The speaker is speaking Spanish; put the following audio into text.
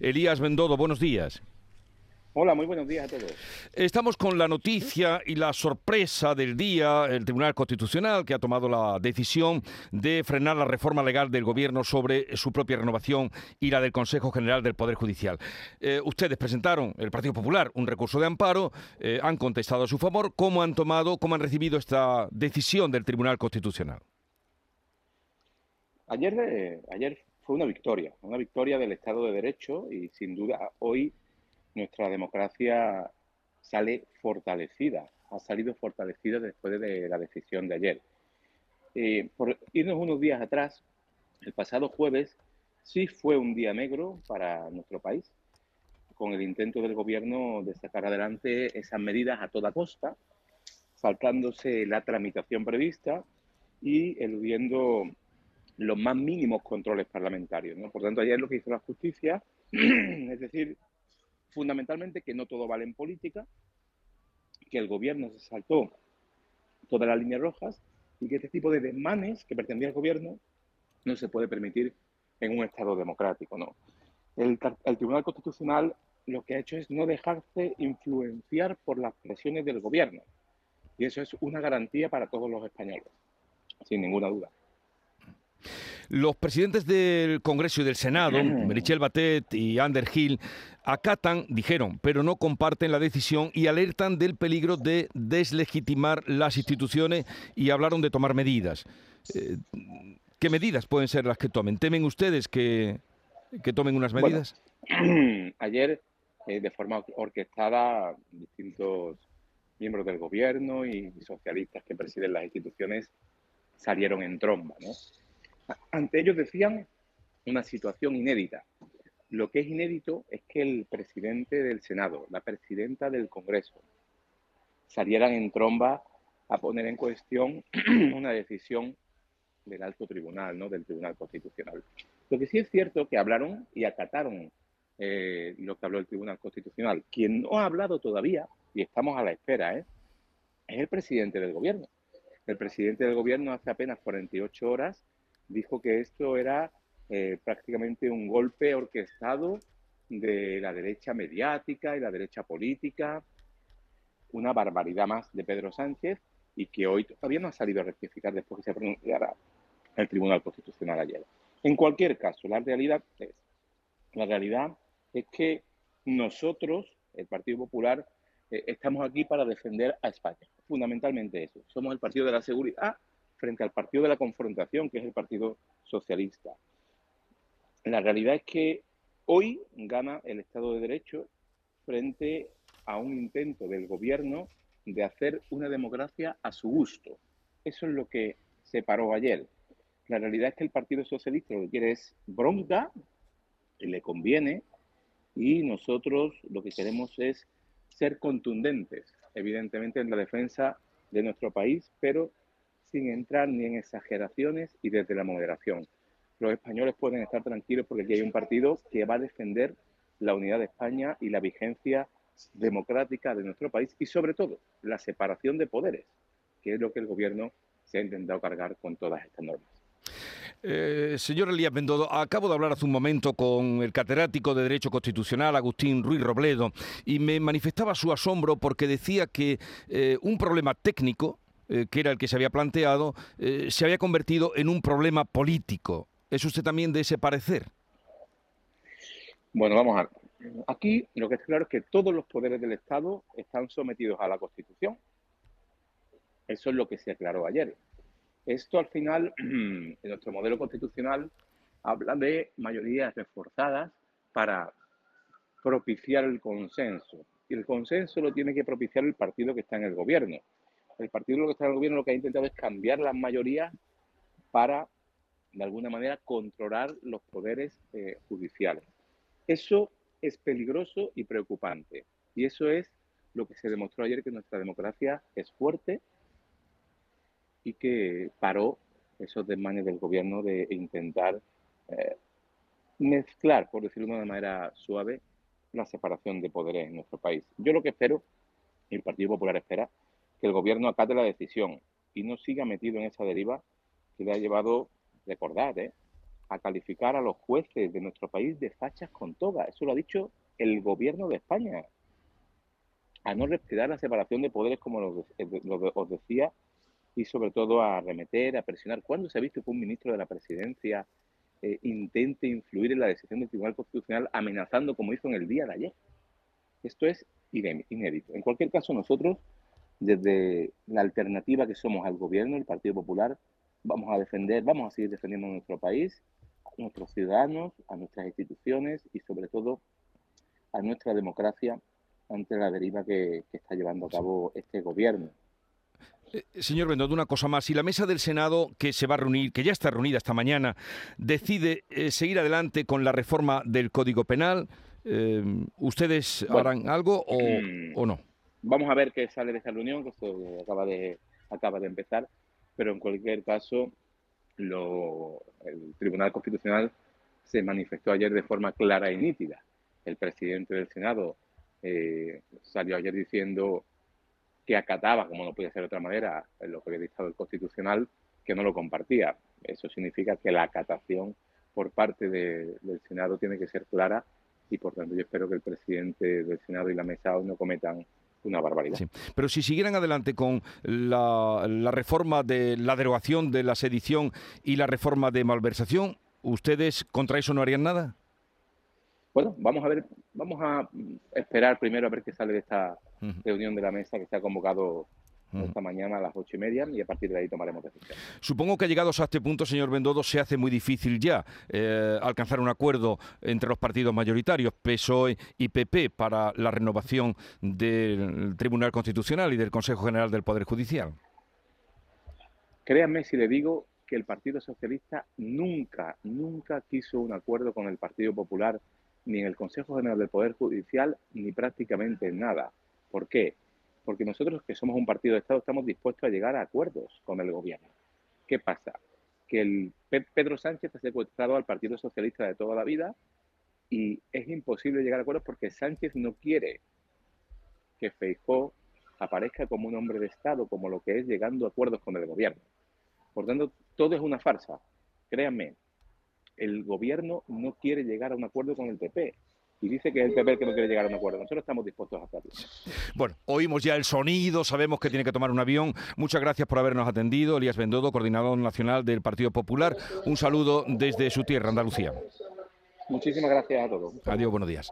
Elías Bendodo, buenos días. Hola, muy buenos días a todos. Estamos con la noticia y la sorpresa del día, el Tribunal Constitucional que ha tomado la decisión de frenar la reforma legal del Gobierno sobre su propia renovación y la del Consejo General del Poder Judicial. Eh, ustedes presentaron, el Partido Popular, un recurso de amparo, eh, han contestado a su favor. ¿Cómo han tomado, cómo han recibido esta decisión del Tribunal Constitucional? Ayer, eh, ayer fue una victoria, una victoria del Estado de Derecho y sin duda hoy nuestra democracia sale fortalecida, ha salido fortalecida después de la decisión de ayer. Eh, por irnos unos días atrás, el pasado jueves sí fue un día negro para nuestro país, con el intento del gobierno de sacar adelante esas medidas a toda costa, saltándose la tramitación prevista y eludiendo los más mínimos controles parlamentarios. Por tanto, ayer lo que hizo la justicia, es decir, fundamentalmente que no todo vale en política, que el gobierno se saltó todas las líneas rojas y que este tipo de desmanes que pretendía el gobierno no se puede permitir en un Estado democrático. ¿no? El Tribunal Constitucional lo que ha hecho es no dejarse influenciar por las presiones del gobierno. Y eso es una garantía para todos los españoles, sin ninguna duda. Los presidentes del Congreso y del Senado, Merichel Batet y Ander Hill, acatan, dijeron, pero no comparten la decisión y alertan del peligro de deslegitimar las instituciones y hablaron de tomar medidas. Eh, ¿Qué medidas pueden ser las que tomen? ¿Temen ustedes que, tomen unas medidas? ayer, eh, de forma orquestada, distintos miembros del gobierno y socialistas que presiden las instituciones salieron en tromba, ¿no? Ante ellos decían una situación inédita. Lo que es inédito es que el presidente del Senado, la presidenta del Congreso, salieran en tromba a poner en cuestión una decisión del alto tribunal, ¿no? del Tribunal Constitucional. Lo que sí es cierto que hablaron y acataron eh, lo que habló el Tribunal Constitucional. Quien no ha hablado todavía, y estamos a la espera, ¿eh? es el presidente del gobierno. El presidente del gobierno hace apenas 48 horas dijo que esto era eh, prácticamente un golpe orquestado de la derecha mediática y la derecha política, una barbaridad más de Pedro Sánchez y que hoy todavía no ha salido a rectificar después que se pronunciara el Tribunal Constitucional ayer. En cualquier caso, la realidad es, la realidad es que nosotros, el Partido Popular, eh, estamos aquí para defender a España. Fundamentalmente eso. Somos el partido de la seguridad frente al partido de la confrontación, que es el Partido Socialista. La realidad es que hoy gana el Estado de Derecho frente a un intento del gobierno de hacer una democracia a su gusto. Eso es lo que se paró ayer. La realidad es que el Partido Socialista lo que quiere es bronca, le conviene, y nosotros lo que queremos es ser contundentes, evidentemente en la defensa de nuestro país, pero sin entrar ni en exageraciones y desde la moderación. Los españoles pueden estar tranquilos porque aquí hay un partido que va a defender la unidad de España y la vigencia democrática de nuestro país y sobre todo la separación de poderes, que es lo que el gobierno se ha intentado cargar con todas estas normas. Eh, señor Elías Bendodo, acabo de hablar hace un momento con el catedrático de Derecho Constitucional, Agustín Ruiz Robledo, y me manifestaba su asombro porque decía que eh, un problema técnico, eh, que era el que se había planteado, eh, se había convertido en un problema político. ¿Es usted también de ese parecer? Bueno, vamos a ver. Aquí lo que es claro es que todos los poderes del Estado están sometidos a la Constitución. Eso es lo que se aclaró ayer. Esto al final, en nuestro modelo constitucional, habla de mayorías reforzadas para propiciar el consenso. Y el consenso lo tiene que propiciar el partido que está en el gobierno el partido que está en el gobierno lo que ha intentado es cambiar las mayorías para, de alguna manera, controlar los poderes eh, judiciales. Eso es peligroso y preocupante. Y eso es lo que se demostró ayer, que nuestra democracia es fuerte y que paró esos desmanes del gobierno de intentar eh, mezclar, por decirlo de una manera suave, la separación de poderes en nuestro país. Yo lo que espero, y el Partido Popular espera, que el gobierno acate la decisión y no siga metido en esa deriva que le ha llevado, recordar, ¿eh? a calificar a los jueces de nuestro país de fachas con toga. Eso lo ha dicho el gobierno de España. A no respetar la separación de poderes, como lo, os decía, y sobre todo a remeter, a presionar. ¿Cuándo se ha visto que un ministro de la presidencia eh, intente influir en la decisión del Tribunal Constitucional amenazando como hizo en el día de ayer? Esto es inédito. En cualquier caso, nosotros, desde la alternativa que somos al gobierno, el Partido Popular, vamos a defender, vamos a seguir defendiendo nuestro país, a nuestros ciudadanos, a nuestras instituciones y sobre todo a nuestra democracia ante la deriva que, que está llevando a cabo este gobierno. Eh, señor Bendodo, una cosa más. Si la mesa del Senado, que se va a reunir, que ya está reunida esta mañana, decide eh, seguir adelante con la reforma del Código Penal, eh, ¿ustedes harán algo mm, o, no? Vamos a ver qué sale de esta reunión, que esto acaba de, acaba de empezar, pero en cualquier caso, lo, el Tribunal Constitucional se manifestó ayer de forma clara y nítida. El presidente del Senado salió ayer diciendo que acataba, como no podía ser de otra manera, lo que había dictado el Constitucional, que no lo compartía. Eso significa que la acatación por parte del Senado tiene que ser clara y por tanto yo espero que el presidente del Senado y la mesa no cometan una barbaridad. Pero si siguieran adelante con la, la, reforma de la derogación de la sedición y la reforma de malversación, ¿ustedes contra eso no harían nada? Bueno, vamos a ver, vamos a esperar primero a ver qué sale de esta reunión de la mesa que se ha convocado esta mañana a las ocho y media y a partir de ahí tomaremos decisiones. Supongo que llegados a este punto, señor Bendodo, se hace muy difícil ya eh, alcanzar un acuerdo entre los partidos mayoritarios, PSOE y PP, para la renovación del Tribunal Constitucional y del Consejo General del Poder Judicial. Créanme si le digo que el Partido Socialista nunca, nunca quiso un acuerdo con el Partido Popular ni en el Consejo General del Poder Judicial, ni prácticamente en nada. ¿Por qué? Porque nosotros, que somos un partido de Estado, estamos dispuestos a llegar a acuerdos con el gobierno. ¿Qué pasa? Que el Pedro Sánchez ha secuestrado al Partido Socialista de toda la vida y es imposible llegar a acuerdos porque Sánchez no quiere que Feijó aparezca como un hombre de Estado, como lo que es llegando a acuerdos con el gobierno. Por tanto, todo es una farsa. Créanme, el gobierno no quiere llegar a un acuerdo con el PP. Y dice que es el PP el que no quiere llegar a un acuerdo. Nosotros estamos dispuestos a hacerlo. Bueno, oímos ya el sonido, sabemos que tiene que tomar un avión. Muchas gracias por habernos atendido. Elías Bendodo, coordinador nacional del Partido Popular. Un saludo desde su tierra, Andalucía. Muchísimas gracias a todos. Adiós, buenos días.